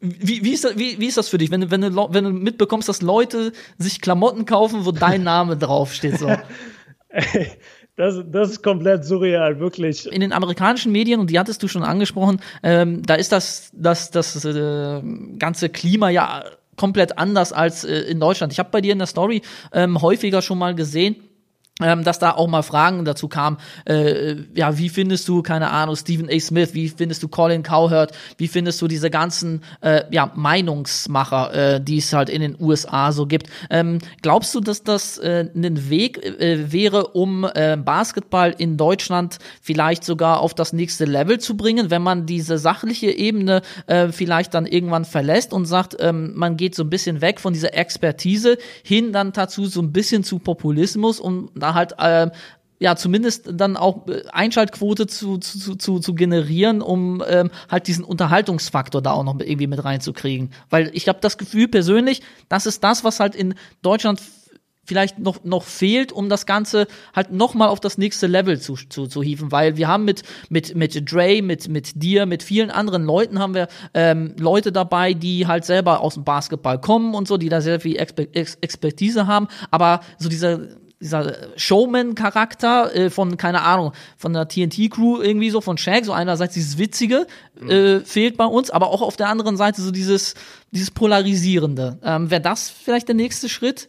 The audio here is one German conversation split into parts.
wie, wie, ist das, wie, wie ist das für dich, wenn du, wenn, du, wenn du mitbekommst, dass Leute sich Klamotten kaufen, wo dein Name draufsteht? So? Das, das ist komplett surreal, wirklich. In den amerikanischen Medien, und die hattest du schon angesprochen, ähm, da ist das, das, das äh, ganze Klima ja komplett anders als äh, in Deutschland. Ich habe bei dir in der Story ähm, häufiger schon mal gesehen, ähm, dass da auch mal Fragen dazu kamen, äh, ja, wie findest du, keine Ahnung, Stephen A. Smith, wie findest du Colin Cowherd, wie findest du diese ganzen, äh, ja, Meinungsmacher, äh, die es halt in den USA so gibt. Ähm, glaubst du, dass das äh, ein Weg äh, wäre, um äh, Basketball in Deutschland vielleicht sogar auf das nächste Level zu bringen, wenn man diese sachliche Ebene äh, vielleicht dann irgendwann verlässt und sagt, ähm, man geht so ein bisschen weg von dieser Expertise hin dann dazu so ein bisschen zu Populismus und halt äh, ja zumindest dann auch äh, Einschaltquote zu, zu, zu, zu generieren, um ähm, halt diesen Unterhaltungsfaktor da auch noch irgendwie mit reinzukriegen. Weil ich habe das Gefühl persönlich, das ist das, was halt in Deutschland vielleicht noch, noch fehlt, um das Ganze halt noch mal auf das nächste Level zu, zu, zu hieven, weil wir haben mit, mit, mit Dre, mit, mit dir, mit vielen anderen Leuten haben wir ähm, Leute dabei, die halt selber aus dem Basketball kommen und so, die da sehr viel Exper Ex Expertise haben, aber so dieser dieser Showman-Charakter äh, von, keine Ahnung, von der TNT-Crew irgendwie so, von Shaq, so einerseits dieses Witzige mhm. äh, fehlt bei uns, aber auch auf der anderen Seite so dieses, dieses Polarisierende. Ähm, Wäre das vielleicht der nächste Schritt?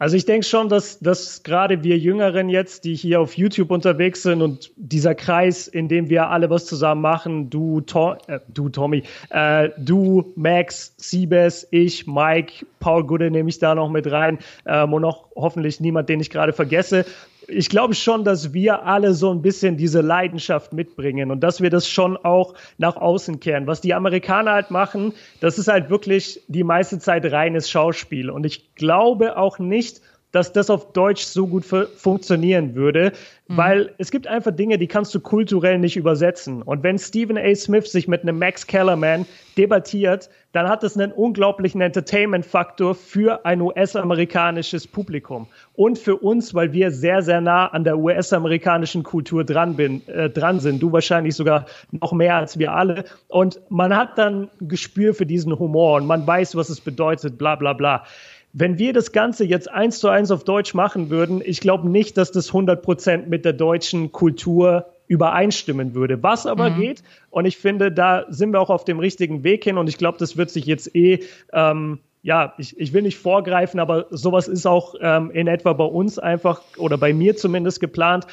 Also ich denke schon, dass, dass gerade wir Jüngeren jetzt, die hier auf YouTube unterwegs sind und dieser Kreis, in dem wir alle was zusammen machen, du, Tom, äh, du Tommy, äh, du, Max, Siebes, ich, Mike, Paul Gude nehme ich da noch mit rein ähm, und auch hoffentlich niemand, den ich gerade vergesse ich glaube schon, dass wir alle so ein bisschen diese Leidenschaft mitbringen und dass wir das schon auch nach außen kehren. Was die Amerikaner halt machen, das ist halt wirklich die meiste Zeit reines Schauspiel. Und ich glaube auch nicht, dass das auf Deutsch so gut funktionieren würde, mhm. weil es gibt einfach Dinge, die kannst du kulturell nicht übersetzen. Und wenn Stephen A. Smith sich mit einem Max Kellerman debattiert, dann hat das einen unglaublichen Entertainment-Faktor für ein US-amerikanisches Publikum und für uns, weil wir sehr, sehr nah an der US-amerikanischen Kultur dran, bin, äh, dran sind. Du wahrscheinlich sogar noch mehr als wir alle. Und man hat dann Gespür für diesen Humor und man weiß, was es bedeutet, bla bla bla. Wenn wir das Ganze jetzt eins zu eins auf Deutsch machen würden, ich glaube nicht, dass das 100 Prozent mit der deutschen Kultur übereinstimmen würde. Was aber mhm. geht, und ich finde, da sind wir auch auf dem richtigen Weg hin, und ich glaube, das wird sich jetzt eh, ähm, ja, ich, ich will nicht vorgreifen, aber sowas ist auch ähm, in etwa bei uns einfach oder bei mir zumindest geplant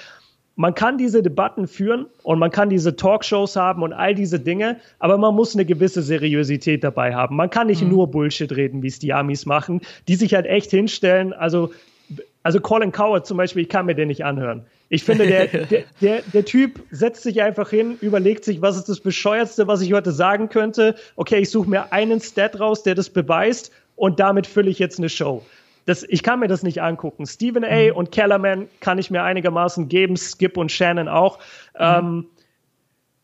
man kann diese Debatten führen und man kann diese Talkshows haben und all diese Dinge, aber man muss eine gewisse Seriosität dabei haben. Man kann nicht mhm. nur Bullshit reden, wie es die Amis machen, die sich halt echt hinstellen. Also, also Colin Coward zum Beispiel, ich kann mir den nicht anhören. Ich finde, der, der, der, der Typ setzt sich einfach hin, überlegt sich, was ist das Bescheuertste, was ich heute sagen könnte. Okay, ich suche mir einen Stat raus, der das beweist und damit fülle ich jetzt eine Show das, ich kann mir das nicht angucken. Stephen A. Mhm. und Kellerman kann ich mir einigermaßen geben, Skip und Shannon auch. Mhm. Ähm,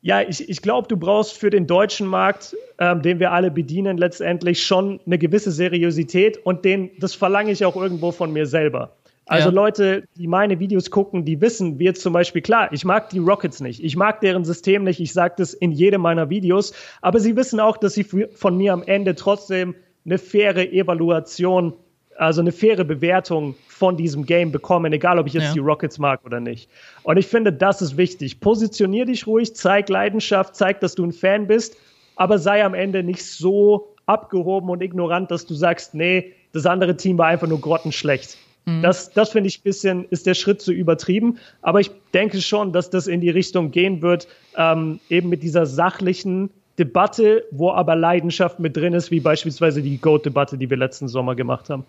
ja, ich, ich glaube, du brauchst für den deutschen Markt, ähm, den wir alle bedienen, letztendlich schon eine gewisse Seriosität und den, das verlange ich auch irgendwo von mir selber. Also ja. Leute, die meine Videos gucken, die wissen, wie jetzt zum Beispiel, klar, ich mag die Rockets nicht, ich mag deren System nicht, ich sage das in jedem meiner Videos, aber sie wissen auch, dass sie von mir am Ende trotzdem eine faire Evaluation also eine faire Bewertung von diesem Game bekommen, egal ob ich jetzt ja. die Rockets mag oder nicht. Und ich finde, das ist wichtig. Positionier dich ruhig, zeig Leidenschaft, zeig, dass du ein Fan bist, aber sei am Ende nicht so abgehoben und ignorant, dass du sagst, nee, das andere Team war einfach nur grottenschlecht. Mhm. Das, das finde ich ein bisschen, ist der Schritt zu übertrieben. Aber ich denke schon, dass das in die Richtung gehen wird, ähm, eben mit dieser sachlichen Debatte, wo aber Leidenschaft mit drin ist, wie beispielsweise die Goat-Debatte, die wir letzten Sommer gemacht haben.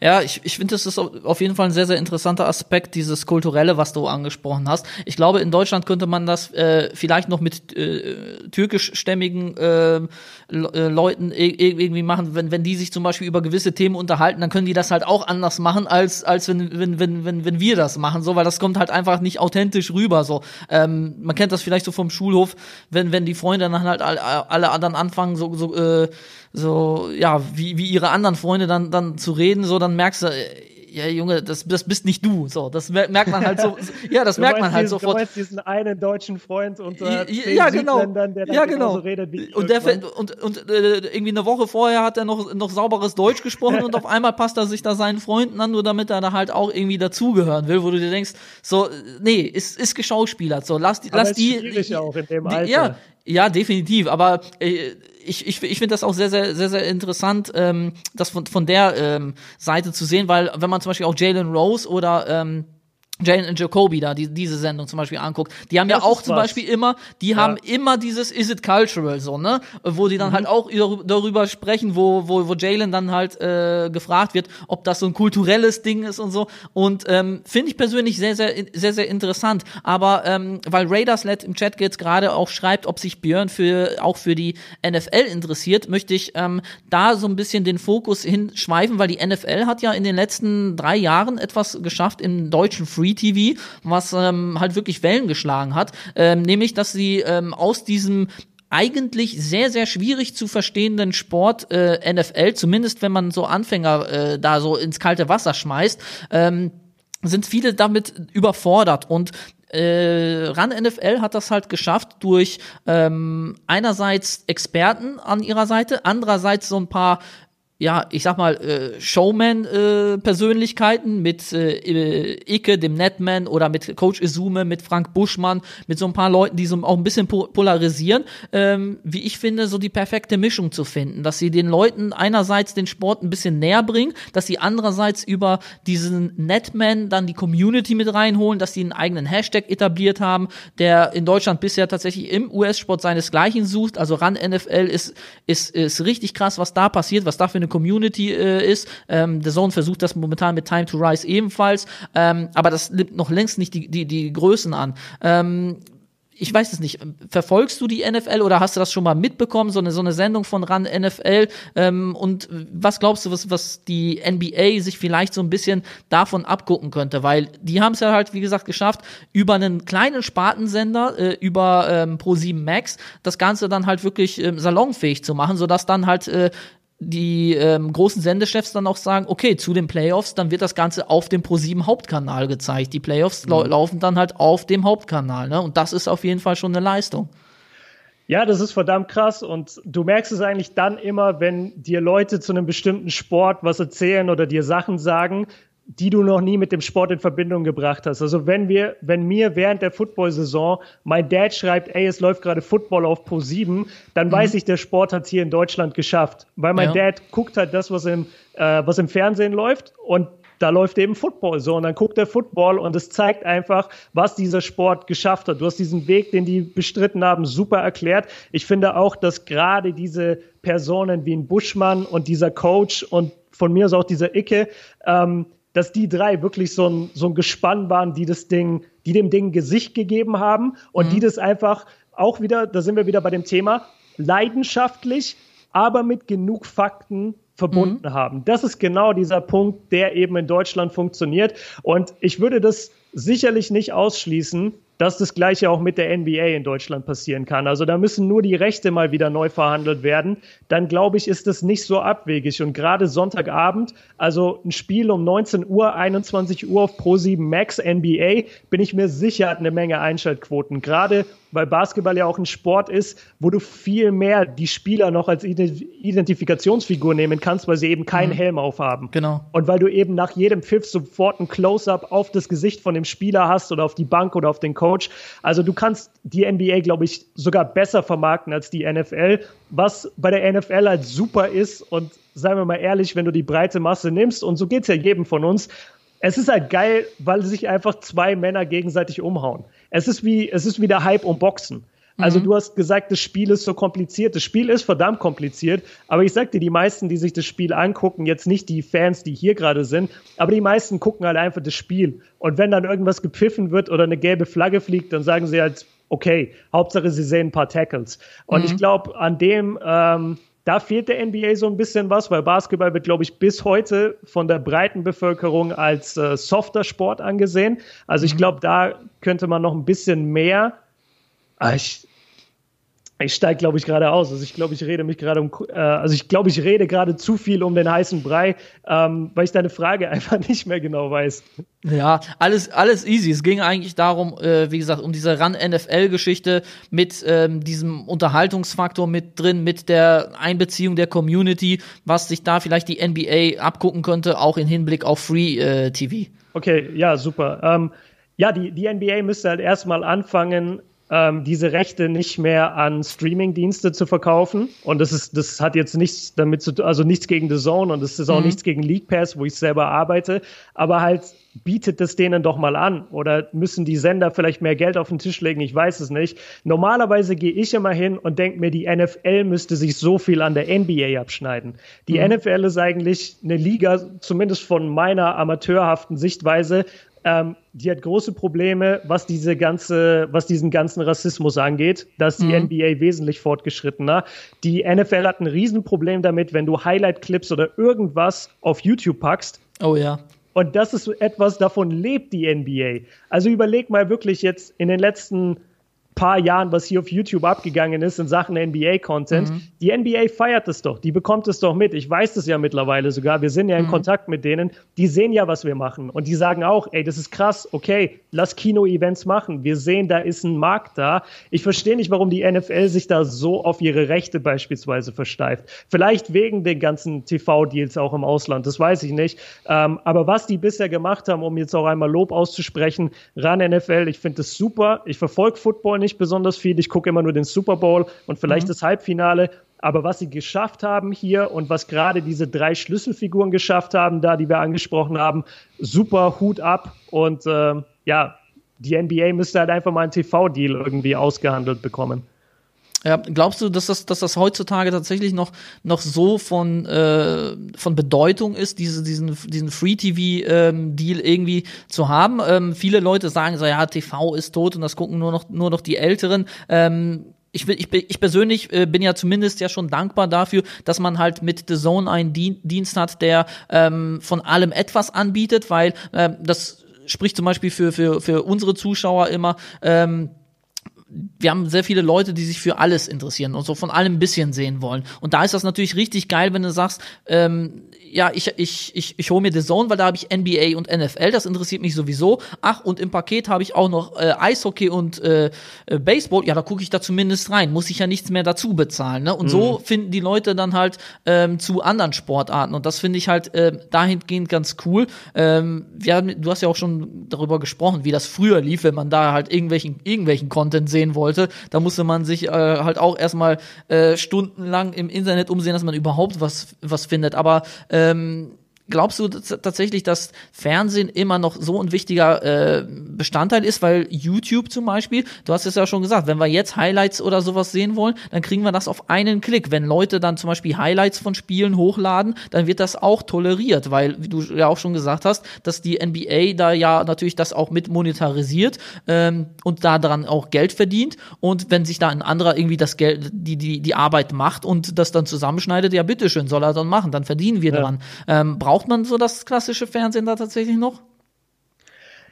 Ja, ich, ich finde, das ist auf jeden Fall ein sehr, sehr interessanter Aspekt, dieses Kulturelle, was du angesprochen hast. Ich glaube, in Deutschland könnte man das äh, vielleicht noch mit äh, türkischstämmigen äh, äh Leuten irgendwie machen, wenn, wenn die sich zum Beispiel über gewisse Themen unterhalten, dann können die das halt auch anders machen, als, als wenn, wenn, wenn, wenn, wenn wir das machen, so, weil das kommt halt einfach nicht authentisch rüber. So. Ähm, man kennt das vielleicht so vom Schulhof, wenn, wenn die Freunde dann halt alle, alle anderen anfangen, so, so äh, so, ja, wie, wie ihre anderen Freunde dann, dann zu reden, so, dann merkst du, ja, Junge, das, das bist nicht du. So, das merkt man halt so. ja, das merkt man halt diesen, sofort. Du meinst diesen einen deutschen Freund unter ja, ja genau. der dann ja, genau. redet wie und, der, und, und äh, irgendwie eine Woche vorher hat er noch, noch sauberes Deutsch gesprochen und auf einmal passt er sich da seinen Freunden an, nur damit er da halt auch irgendwie dazugehören will, wo du dir denkst, so, nee, ist, ist geschauspielert. So, lass, Aber lass die. Schwierig auch in dem Alter. ja, ja, definitiv. Aber äh, ich, ich, ich finde das auch sehr, sehr, sehr, sehr interessant, ähm, das von, von der ähm, Seite zu sehen, weil wenn man zum Beispiel auch Jalen Rose oder ähm, Jane und Jacoby da, die, diese Sendung zum Beispiel anguckt, die haben das ja auch zum was. Beispiel immer, die ja. haben immer dieses Is it cultural so, ne? Wo die dann mhm. halt auch darüber sprechen, wo, wo, wo Jalen dann halt äh, gefragt wird, ob das so ein kulturelles Ding ist und so. Und ähm, finde ich persönlich sehr, sehr, sehr, sehr interessant. Aber ähm, weil Raiders Let im Chat jetzt gerade auch schreibt, ob sich Björn für auch für die NFL interessiert, möchte ich ähm, da so ein bisschen den Fokus hinschweifen, weil die NFL hat ja in den letzten drei Jahren etwas geschafft im deutschen Free Free TV, was ähm, halt wirklich Wellen geschlagen hat, ähm, nämlich dass sie ähm, aus diesem eigentlich sehr, sehr schwierig zu verstehenden Sport äh, NFL, zumindest wenn man so Anfänger äh, da so ins kalte Wasser schmeißt, ähm, sind viele damit überfordert. Und äh, RAN NFL hat das halt geschafft durch ähm, einerseits Experten an ihrer Seite, andererseits so ein paar ja, ich sag mal, äh, Showman-Persönlichkeiten äh, mit äh, Icke, dem Netman oder mit Coach Izume, mit Frank Buschmann, mit so ein paar Leuten, die so auch ein bisschen po polarisieren, ähm, wie ich finde, so die perfekte Mischung zu finden, dass sie den Leuten einerseits den Sport ein bisschen näher bringen, dass sie andererseits über diesen Netman dann die Community mit reinholen, dass sie einen eigenen Hashtag etabliert haben, der in Deutschland bisher tatsächlich im US-Sport seinesgleichen sucht, also RAN NFL ist, ist, ist richtig krass, was da passiert, was da für eine Community äh, ist. Ähm, der Zone versucht das momentan mit Time to Rise ebenfalls, ähm, aber das nimmt noch längst nicht die, die, die Größen an. Ähm, ich weiß es nicht, verfolgst du die NFL oder hast du das schon mal mitbekommen, so eine, so eine Sendung von RAN NFL? Ähm, und was glaubst du, was, was die NBA sich vielleicht so ein bisschen davon abgucken könnte? Weil die haben es ja halt, wie gesagt, geschafft, über einen kleinen Spartensender, äh, über ähm, Pro7 Max, das Ganze dann halt wirklich ähm, salonfähig zu machen, sodass dann halt äh, die ähm, großen Sendechefs dann auch sagen, okay, zu den Playoffs, dann wird das Ganze auf dem Pro7 Hauptkanal gezeigt. Die Playoffs mhm. lau laufen dann halt auf dem Hauptkanal, ne? Und das ist auf jeden Fall schon eine Leistung. Ja, das ist verdammt krass und du merkst es eigentlich dann immer, wenn dir Leute zu einem bestimmten Sport was erzählen oder dir Sachen sagen, die du noch nie mit dem Sport in Verbindung gebracht hast. Also wenn wir, wenn mir während der Football-Saison mein Dad schreibt, ey, es läuft gerade Football auf Pro 7, dann mhm. weiß ich, der Sport hat hier in Deutschland geschafft. Weil mein ja. Dad guckt halt das, was im, äh, was im Fernsehen läuft und da läuft eben Football so und dann guckt er Football und es zeigt einfach, was dieser Sport geschafft hat. Du hast diesen Weg, den die bestritten haben, super erklärt. Ich finde auch, dass gerade diese Personen wie ein Buschmann und dieser Coach und von mir aus auch dieser Icke, ähm, dass die drei wirklich so ein, so ein Gespann waren, die das Ding, die dem Ding Gesicht gegeben haben und mhm. die das einfach auch wieder, da sind wir wieder bei dem Thema, leidenschaftlich, aber mit genug Fakten verbunden mhm. haben. Das ist genau dieser Punkt, der eben in Deutschland funktioniert. Und ich würde das sicherlich nicht ausschließen, dass das gleiche auch mit der NBA in Deutschland passieren kann. Also da müssen nur die Rechte mal wieder neu verhandelt werden. Dann glaube ich, ist das nicht so abwegig. Und gerade Sonntagabend, also ein Spiel um 19 Uhr, 21 Uhr auf Pro 7 Max NBA, bin ich mir sicher, hat eine Menge Einschaltquoten. Gerade weil Basketball ja auch ein Sport ist, wo du viel mehr die Spieler noch als Identifikationsfigur nehmen kannst, weil sie eben keinen mhm. Helm aufhaben. Genau. Und weil du eben nach jedem Pfiff sofort ein Close-up auf das Gesicht von dem Spieler hast oder auf die Bank oder auf den Coach. Also du kannst die NBA, glaube ich, sogar besser vermarkten als die NFL, was bei der NFL halt super ist und seien wir mal ehrlich, wenn du die breite Masse nimmst, und so geht's ja jedem von uns, es ist halt geil, weil sich einfach zwei Männer gegenseitig umhauen. Es ist wie, es ist wie der Hype um Boxen. Also mhm. du hast gesagt, das Spiel ist so kompliziert. Das Spiel ist verdammt kompliziert, aber ich sag dir, die meisten, die sich das Spiel angucken, jetzt nicht die Fans, die hier gerade sind, aber die meisten gucken halt einfach das Spiel. Und wenn dann irgendwas gepfiffen wird oder eine gelbe Flagge fliegt, dann sagen sie halt, okay, Hauptsache sie sehen ein paar Tackles. Und mhm. ich glaube, an dem ähm, da fehlt der NBA so ein bisschen was, weil Basketball wird, glaube ich, bis heute von der breiten Bevölkerung als äh, softer Sport angesehen. Also ich mhm. glaube, da könnte man noch ein bisschen mehr. Ah, ich, Ich steige, glaube ich, gerade aus. Also ich glaube, ich rede mich gerade um, äh, also ich glaube, ich rede gerade zu viel um den heißen Brei, ähm, weil ich deine Frage einfach nicht mehr genau weiß. Ja, alles, alles easy. Es ging eigentlich darum, äh, wie gesagt, um diese Run-NFL-Geschichte mit ähm, diesem Unterhaltungsfaktor mit drin, mit der Einbeziehung der Community, was sich da vielleicht die NBA abgucken könnte, auch in Hinblick auf Free äh, TV. Okay, ja, super. Ähm, ja, die, die NBA müsste halt erstmal anfangen, ähm, diese Rechte nicht mehr an Streaming-Dienste zu verkaufen. Und das ist, das hat jetzt nichts damit zu tun, also nichts gegen The Zone und es ist auch mhm. nichts gegen League Pass, wo ich selber arbeite, aber halt bietet es denen doch mal an oder müssen die Sender vielleicht mehr Geld auf den Tisch legen, ich weiß es nicht. Normalerweise gehe ich immer hin und denke mir, die NFL müsste sich so viel an der NBA abschneiden. Die mhm. NFL ist eigentlich eine Liga, zumindest von meiner amateurhaften Sichtweise, ähm, die hat große Probleme, was diese ganze, was diesen ganzen Rassismus angeht. Da ist die mhm. NBA wesentlich fortgeschrittener. Die NFL hat ein Riesenproblem damit, wenn du Highlight-Clips oder irgendwas auf YouTube packst. Oh ja. Und das ist etwas, davon lebt die NBA. Also überleg mal wirklich jetzt in den letzten paar Jahren, was hier auf YouTube abgegangen ist in Sachen NBA-Content. Mhm. Die NBA feiert es doch, die bekommt es doch mit. Ich weiß das ja mittlerweile sogar. Wir sind ja in mhm. Kontakt mit denen. Die sehen ja, was wir machen. Und die sagen auch, ey, das ist krass, okay, lass Kino-Events machen. Wir sehen, da ist ein Markt da. Ich verstehe nicht, warum die NFL sich da so auf ihre Rechte beispielsweise versteift. Vielleicht wegen den ganzen TV-Deals auch im Ausland, das weiß ich nicht. Ähm, aber was die bisher gemacht haben, um jetzt auch einmal Lob auszusprechen, ran NFL, ich finde das super. Ich verfolge Football nicht besonders viel. Ich gucke immer nur den Super Bowl und vielleicht mhm. das Halbfinale. Aber was sie geschafft haben hier und was gerade diese drei Schlüsselfiguren geschafft haben, da die wir angesprochen haben, super Hut ab. Und äh, ja, die NBA müsste halt einfach mal einen TV-Deal irgendwie ausgehandelt bekommen. Ja, glaubst du, dass das, dass das heutzutage tatsächlich noch, noch so von, äh, von Bedeutung ist, diese, diesen, diesen Free-TV-Deal ähm, irgendwie zu haben? Ähm, viele Leute sagen so, ja, TV ist tot und das gucken nur noch, nur noch die Älteren. Ähm, ich, ich, ich persönlich äh, bin ja zumindest ja schon dankbar dafür, dass man halt mit The Zone einen Dienst hat, der ähm, von allem etwas anbietet, weil äh, das spricht zum Beispiel für, für, für unsere Zuschauer immer, ähm, wir haben sehr viele Leute, die sich für alles interessieren und so von allem ein bisschen sehen wollen. Und da ist das natürlich richtig geil, wenn du sagst, ähm, ja, ich, ich, ich, ich hole mir The Zone, weil da habe ich NBA und NFL, das interessiert mich sowieso. Ach, und im Paket habe ich auch noch äh, Eishockey und äh, äh, Baseball. Ja, da gucke ich da zumindest rein. Muss ich ja nichts mehr dazu bezahlen. Ne? Und mhm. so finden die Leute dann halt ähm, zu anderen Sportarten. Und das finde ich halt äh, dahingehend ganz cool. Ähm, wir haben, du hast ja auch schon darüber gesprochen, wie das früher lief, wenn man da halt irgendwelchen, irgendwelchen Content sehen wollte. Da musste man sich äh, halt auch erstmal äh, stundenlang im Internet umsehen, dass man überhaupt was, was findet. Aber äh, ähm, glaubst du tatsächlich, dass Fernsehen immer noch so ein wichtiger äh, Bestandteil ist? Weil YouTube zum Beispiel, du hast es ja schon gesagt, wenn wir jetzt Highlights oder sowas sehen wollen, dann kriegen wir das auf einen Klick. Wenn Leute dann zum Beispiel Highlights von Spielen hochladen, dann wird das auch toleriert, weil, wie du ja auch schon gesagt hast, dass die NBA da ja natürlich das auch mit monetarisiert ähm, und da dran auch Geld verdient. Und wenn sich da ein anderer irgendwie das Geld, die, die, die Arbeit macht und das dann zusammenschneidet, ja bitteschön, soll er dann machen, dann verdienen wir ja. dran. Ähm, braucht Braucht man so das klassische Fernsehen da tatsächlich noch?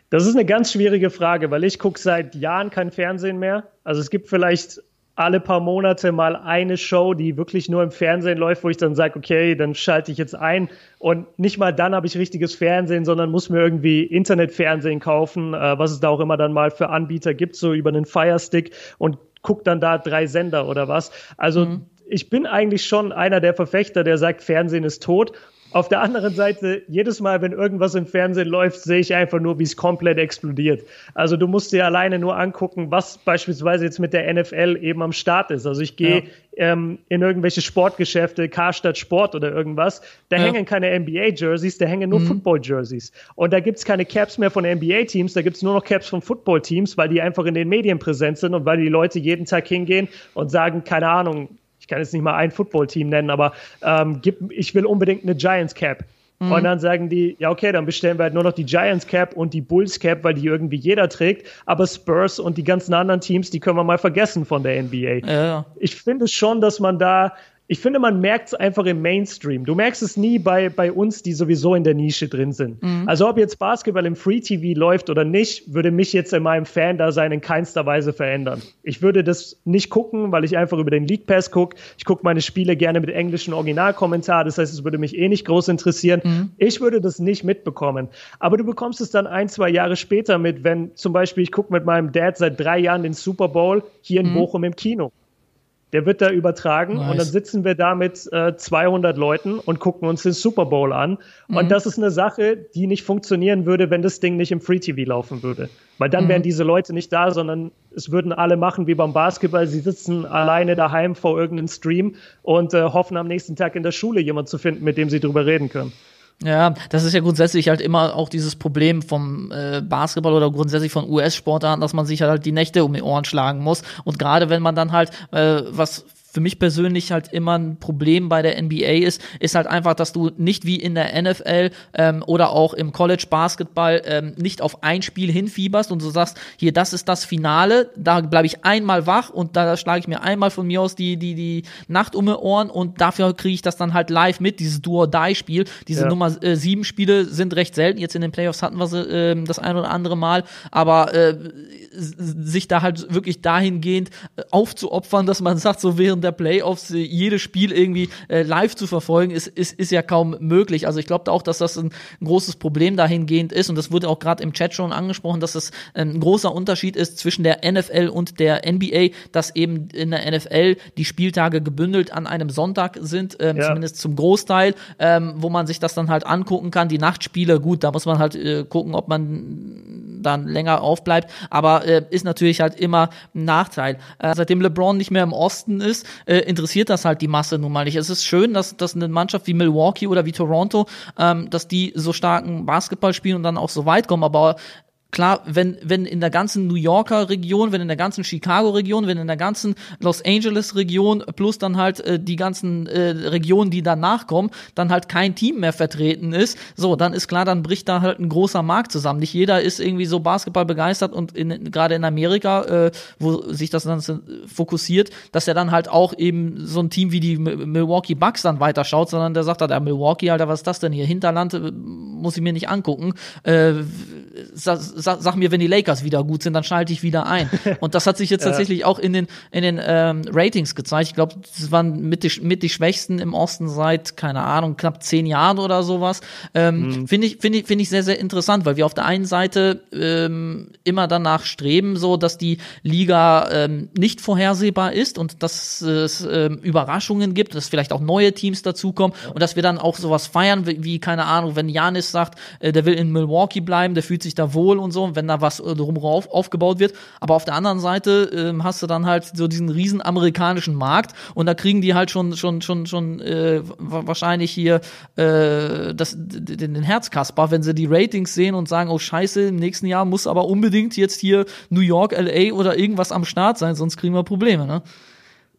Das ist eine ganz schwierige Frage, weil ich gucke seit Jahren kein Fernsehen mehr. Also es gibt vielleicht alle paar Monate mal eine Show, die wirklich nur im Fernsehen läuft, wo ich dann sage, okay, dann schalte ich jetzt ein. Und nicht mal dann habe ich richtiges Fernsehen, sondern muss mir irgendwie Internetfernsehen kaufen, äh, was es da auch immer dann mal für Anbieter gibt, so über einen Firestick und gucke dann da drei Sender oder was. Also mhm. ich bin eigentlich schon einer der Verfechter, der sagt, Fernsehen ist tot. Auf der anderen Seite, jedes Mal, wenn irgendwas im Fernsehen läuft, sehe ich einfach nur, wie es komplett explodiert. Also du musst dir alleine nur angucken, was beispielsweise jetzt mit der NFL eben am Start ist. Also ich gehe ja. ähm, in irgendwelche Sportgeschäfte, Karstadt Sport oder irgendwas, da ja. hängen keine NBA-Jerseys, da hängen nur mhm. Football-Jerseys. Und da gibt's keine Caps mehr von NBA-Teams, da gibt's nur noch Caps von Football-Teams, weil die einfach in den Medien präsent sind und weil die Leute jeden Tag hingehen und sagen, keine Ahnung, ich kann jetzt nicht mal ein Footballteam nennen, aber ähm, gib, ich will unbedingt eine Giants Cap. Mhm. Und dann sagen die, ja, okay, dann bestellen wir halt nur noch die Giants Cap und die Bulls Cap, weil die irgendwie jeder trägt. Aber Spurs und die ganzen anderen Teams, die können wir mal vergessen von der NBA. Ja. Ich finde schon, dass man da ich finde, man merkt es einfach im Mainstream. Du merkst es nie bei, bei uns, die sowieso in der Nische drin sind. Mhm. Also ob jetzt Basketball im Free TV läuft oder nicht, würde mich jetzt in meinem Fan-Dasein in keinster Weise verändern. Ich würde das nicht gucken, weil ich einfach über den League Pass gucke. Ich gucke meine Spiele gerne mit englischem Originalkommentar. Das heißt, es würde mich eh nicht groß interessieren. Mhm. Ich würde das nicht mitbekommen. Aber du bekommst es dann ein, zwei Jahre später mit, wenn zum Beispiel ich gucke mit meinem Dad seit drei Jahren den Super Bowl hier in mhm. Bochum im Kino. Der wird da übertragen nice. und dann sitzen wir da mit äh, 200 Leuten und gucken uns den Super Bowl an. Mhm. Und das ist eine Sache, die nicht funktionieren würde, wenn das Ding nicht im Free TV laufen würde. Weil dann mhm. wären diese Leute nicht da, sondern es würden alle machen wie beim Basketball. Sie sitzen alleine daheim vor irgendeinem Stream und äh, hoffen am nächsten Tag in der Schule jemand zu finden, mit dem sie drüber reden können. Ja, das ist ja grundsätzlich halt immer auch dieses Problem vom äh, Basketball oder grundsätzlich von US-Sportarten, dass man sich halt die Nächte um die Ohren schlagen muss. Und gerade wenn man dann halt, äh, was für mich persönlich halt immer ein Problem bei der NBA ist, ist halt einfach, dass du nicht wie in der NFL ähm, oder auch im College Basketball ähm, nicht auf ein Spiel hinfieberst und so sagst, hier, das ist das Finale, da bleibe ich einmal wach und da schlage ich mir einmal von mir aus die, die, die Nacht um die Ohren und dafür kriege ich das dann halt live mit, dieses Do-or-Die-Spiel. Diese ja. Nummer äh, sieben Spiele sind recht selten, jetzt in den Playoffs hatten wir sie äh, das ein oder andere Mal, aber äh, sich da halt wirklich dahingehend äh, aufzuopfern, dass man sagt, so während der Playoffs äh, jedes Spiel irgendwie äh, live zu verfolgen, ist, ist, ist ja kaum möglich. Also ich glaube auch, dass das ein, ein, großes Problem dahingehend ist und das wurde auch gerade im Chat schon angesprochen, dass das ein großer Unterschied ist zwischen der NFL und der NBA, dass eben in der NFL die Spieltage gebündelt an einem Sonntag sind, ähm, ja. zumindest zum Großteil, ähm, wo man sich das dann halt angucken kann. Die Nachtspiele, gut, da muss man halt äh, gucken, ob man dann länger aufbleibt, aber äh, ist natürlich halt immer ein Nachteil. Äh, seitdem LeBron nicht mehr im Osten ist, äh, interessiert das halt die Masse nun mal nicht. Es ist schön, dass, dass eine Mannschaft wie Milwaukee oder wie Toronto, ähm, dass die so starken Basketball spielen und dann auch so weit kommen, aber klar, wenn, wenn in der ganzen New Yorker Region, wenn in der ganzen Chicago Region, wenn in der ganzen Los Angeles Region plus dann halt äh, die ganzen äh, Regionen, die danach kommen, dann halt kein Team mehr vertreten ist, so, dann ist klar, dann bricht da halt ein großer Markt zusammen. Nicht jeder ist irgendwie so Basketball begeistert und in, gerade in Amerika, äh, wo sich das dann fokussiert, dass er dann halt auch eben so ein Team wie die Milwaukee Bucks dann weiterschaut, sondern der sagt halt, der Milwaukee, Alter, was ist das denn hier? Hinterland äh, muss ich mir nicht angucken. Äh, sag, sag, mir, wenn die Lakers wieder gut sind, dann schalte ich wieder ein. Und das hat sich jetzt ja. tatsächlich auch in den, in den ähm, Ratings gezeigt. Ich glaube, das waren mit die, mit die Schwächsten im Osten seit, keine Ahnung, knapp zehn Jahren oder sowas. Ähm, mhm. Finde ich, finde ich, finde ich sehr, sehr interessant, weil wir auf der einen Seite ähm, immer danach streben, so dass die Liga ähm, nicht vorhersehbar ist und dass es ähm, Überraschungen gibt, dass vielleicht auch neue Teams dazukommen und dass wir dann auch sowas feiern, wie, wie keine Ahnung, wenn Janis sagt, äh, der will in Milwaukee bleiben, der fühlt sich da wohl und und so, wenn da was äh, drumherum aufgebaut wird. Aber auf der anderen Seite ähm, hast du dann halt so diesen riesen amerikanischen Markt und da kriegen die halt schon schon schon schon äh, wahrscheinlich hier äh, das den, den Herzkasper, wenn sie die Ratings sehen und sagen, oh Scheiße, im nächsten Jahr muss aber unbedingt jetzt hier New York, LA oder irgendwas am Start sein, sonst kriegen wir Probleme, ne?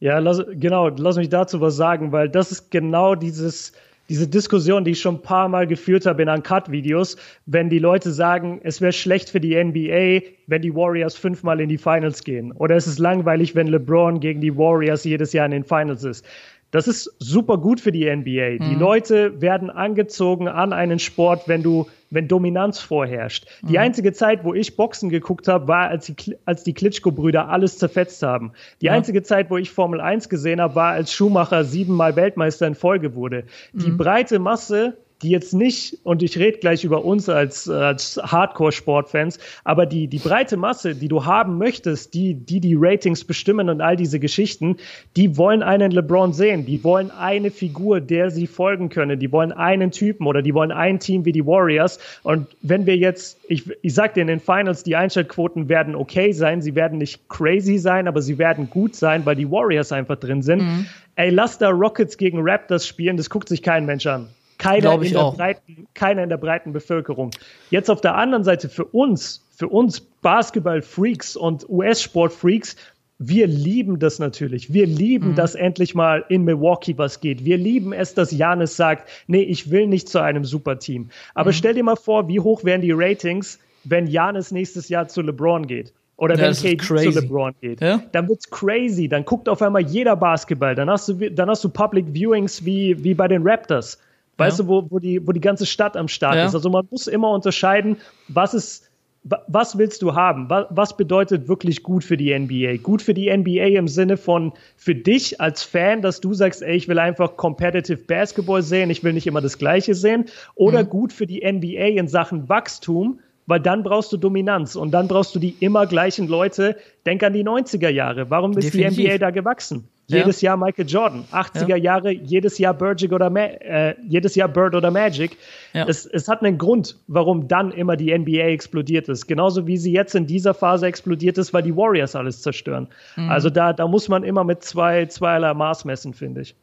Ja, lass, genau, lass mich dazu was sagen, weil das ist genau dieses diese Diskussion, die ich schon ein paar Mal geführt habe in Uncut-Videos, wenn die Leute sagen, es wäre schlecht für die NBA, wenn die Warriors fünfmal in die Finals gehen. Oder es ist langweilig, wenn LeBron gegen die Warriors jedes Jahr in den Finals ist. Das ist super gut für die NBA. Mhm. Die Leute werden angezogen an einen Sport, wenn du, wenn Dominanz vorherrscht. Die mhm. einzige Zeit, wo ich Boxen geguckt habe, war, als die, als die Klitschko-Brüder alles zerfetzt haben. Die ja. einzige Zeit, wo ich Formel 1 gesehen habe, war, als Schumacher siebenmal Weltmeister in Folge wurde. Die mhm. breite Masse die jetzt nicht, und ich rede gleich über uns als, als Hardcore-Sportfans, aber die, die breite Masse, die du haben möchtest, die, die die Ratings bestimmen und all diese Geschichten, die wollen einen LeBron sehen, die wollen eine Figur, der sie folgen können, die wollen einen Typen oder die wollen ein Team wie die Warriors. Und wenn wir jetzt, ich, ich sag dir in den Finals, die Einschaltquoten werden okay sein, sie werden nicht crazy sein, aber sie werden gut sein, weil die Warriors einfach drin sind. Mhm. Ey, lass da Rockets gegen Raptors spielen, das guckt sich kein Mensch an. Keiner in, der breiten, keiner in der breiten Bevölkerung. Jetzt auf der anderen Seite für uns, für uns Basketball-Freaks und US-Sport-Freaks, wir lieben das natürlich. Wir lieben, mhm. dass endlich mal in Milwaukee was geht. Wir lieben es, dass Janis sagt, nee, ich will nicht zu einem Superteam. Aber mhm. stell dir mal vor, wie hoch wären die Ratings, wenn Janis nächstes Jahr zu LeBron geht. oder ja, wenn KD zu LeBron geht, ja? dann wird's crazy. Dann guckt auf einmal jeder Basketball. Dann hast du, dann hast du Public Viewings wie, wie bei den Raptors. Weißt ja. du, wo, wo, die, wo die ganze Stadt am Start ist. Also man muss immer unterscheiden, was ist was willst du haben? Was bedeutet wirklich gut für die NBA? Gut für die NBA im Sinne von für dich als Fan, dass du sagst, ey, ich will einfach competitive Basketball sehen, ich will nicht immer das Gleiche sehen. Oder mhm. gut für die NBA in Sachen Wachstum, weil dann brauchst du Dominanz und dann brauchst du die immer gleichen Leute. Denk an die 90er Jahre. Warum ist Definitiv. die NBA da gewachsen? Jedes ja. Jahr Michael Jordan. 80er ja. Jahre, jedes Jahr Bird oder, Ma äh, jedes Jahr Bird oder Magic. Es, es hat einen Grund, warum dann immer die NBA explodiert ist. Genauso wie sie jetzt in dieser Phase explodiert ist, weil die Warriors alles zerstören. Mhm. Also da, da muss man immer mit zwei, zweierlei Maß messen, finde ich.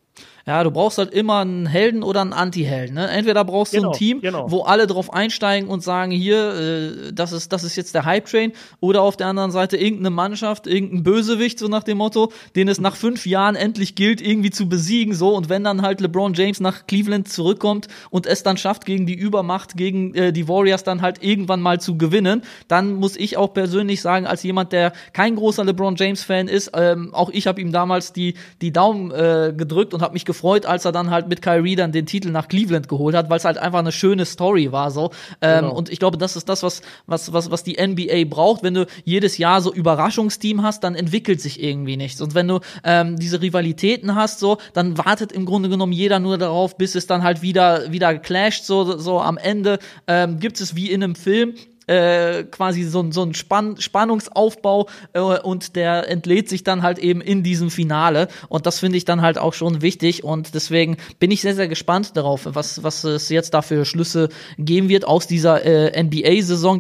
Ja, du brauchst halt immer einen Helden oder einen Anti-Helden. Ne? Entweder brauchst du genau, ein Team, genau. wo alle drauf einsteigen und sagen, hier, äh, das, ist, das ist jetzt der Hype-Train, oder auf der anderen Seite irgendeine Mannschaft, irgendein Bösewicht, so nach dem Motto, den es nach fünf Jahren endlich gilt, irgendwie zu besiegen. So, und wenn dann halt LeBron James nach Cleveland zurückkommt und es dann schafft, gegen die Übermacht, gegen äh, die Warriors dann halt irgendwann mal zu gewinnen, dann muss ich auch persönlich sagen, als jemand, der kein großer LeBron James-Fan ist, ähm, auch ich habe ihm damals die, die Daumen äh, gedrückt und habe mich gefreut, als er dann halt mit Kyrie dann den Titel nach Cleveland geholt hat, weil es halt einfach eine schöne Story war so. Ähm, genau. Und ich glaube, das ist das, was, was, was, was die NBA braucht. Wenn du jedes Jahr so Überraschungsteam hast, dann entwickelt sich irgendwie nichts. Und wenn du ähm, diese Rivalitäten hast, so, dann wartet im Grunde genommen jeder nur darauf, bis es dann halt wieder, wieder clasht. So, so am Ende ähm, gibt es wie in einem Film äh, quasi so, so ein Spann Spannungsaufbau äh, und der entlädt sich dann halt eben in diesem Finale und das finde ich dann halt auch schon wichtig und deswegen bin ich sehr, sehr gespannt darauf, was, was es jetzt da für Schlüsse geben wird aus dieser äh, NBA-Saison.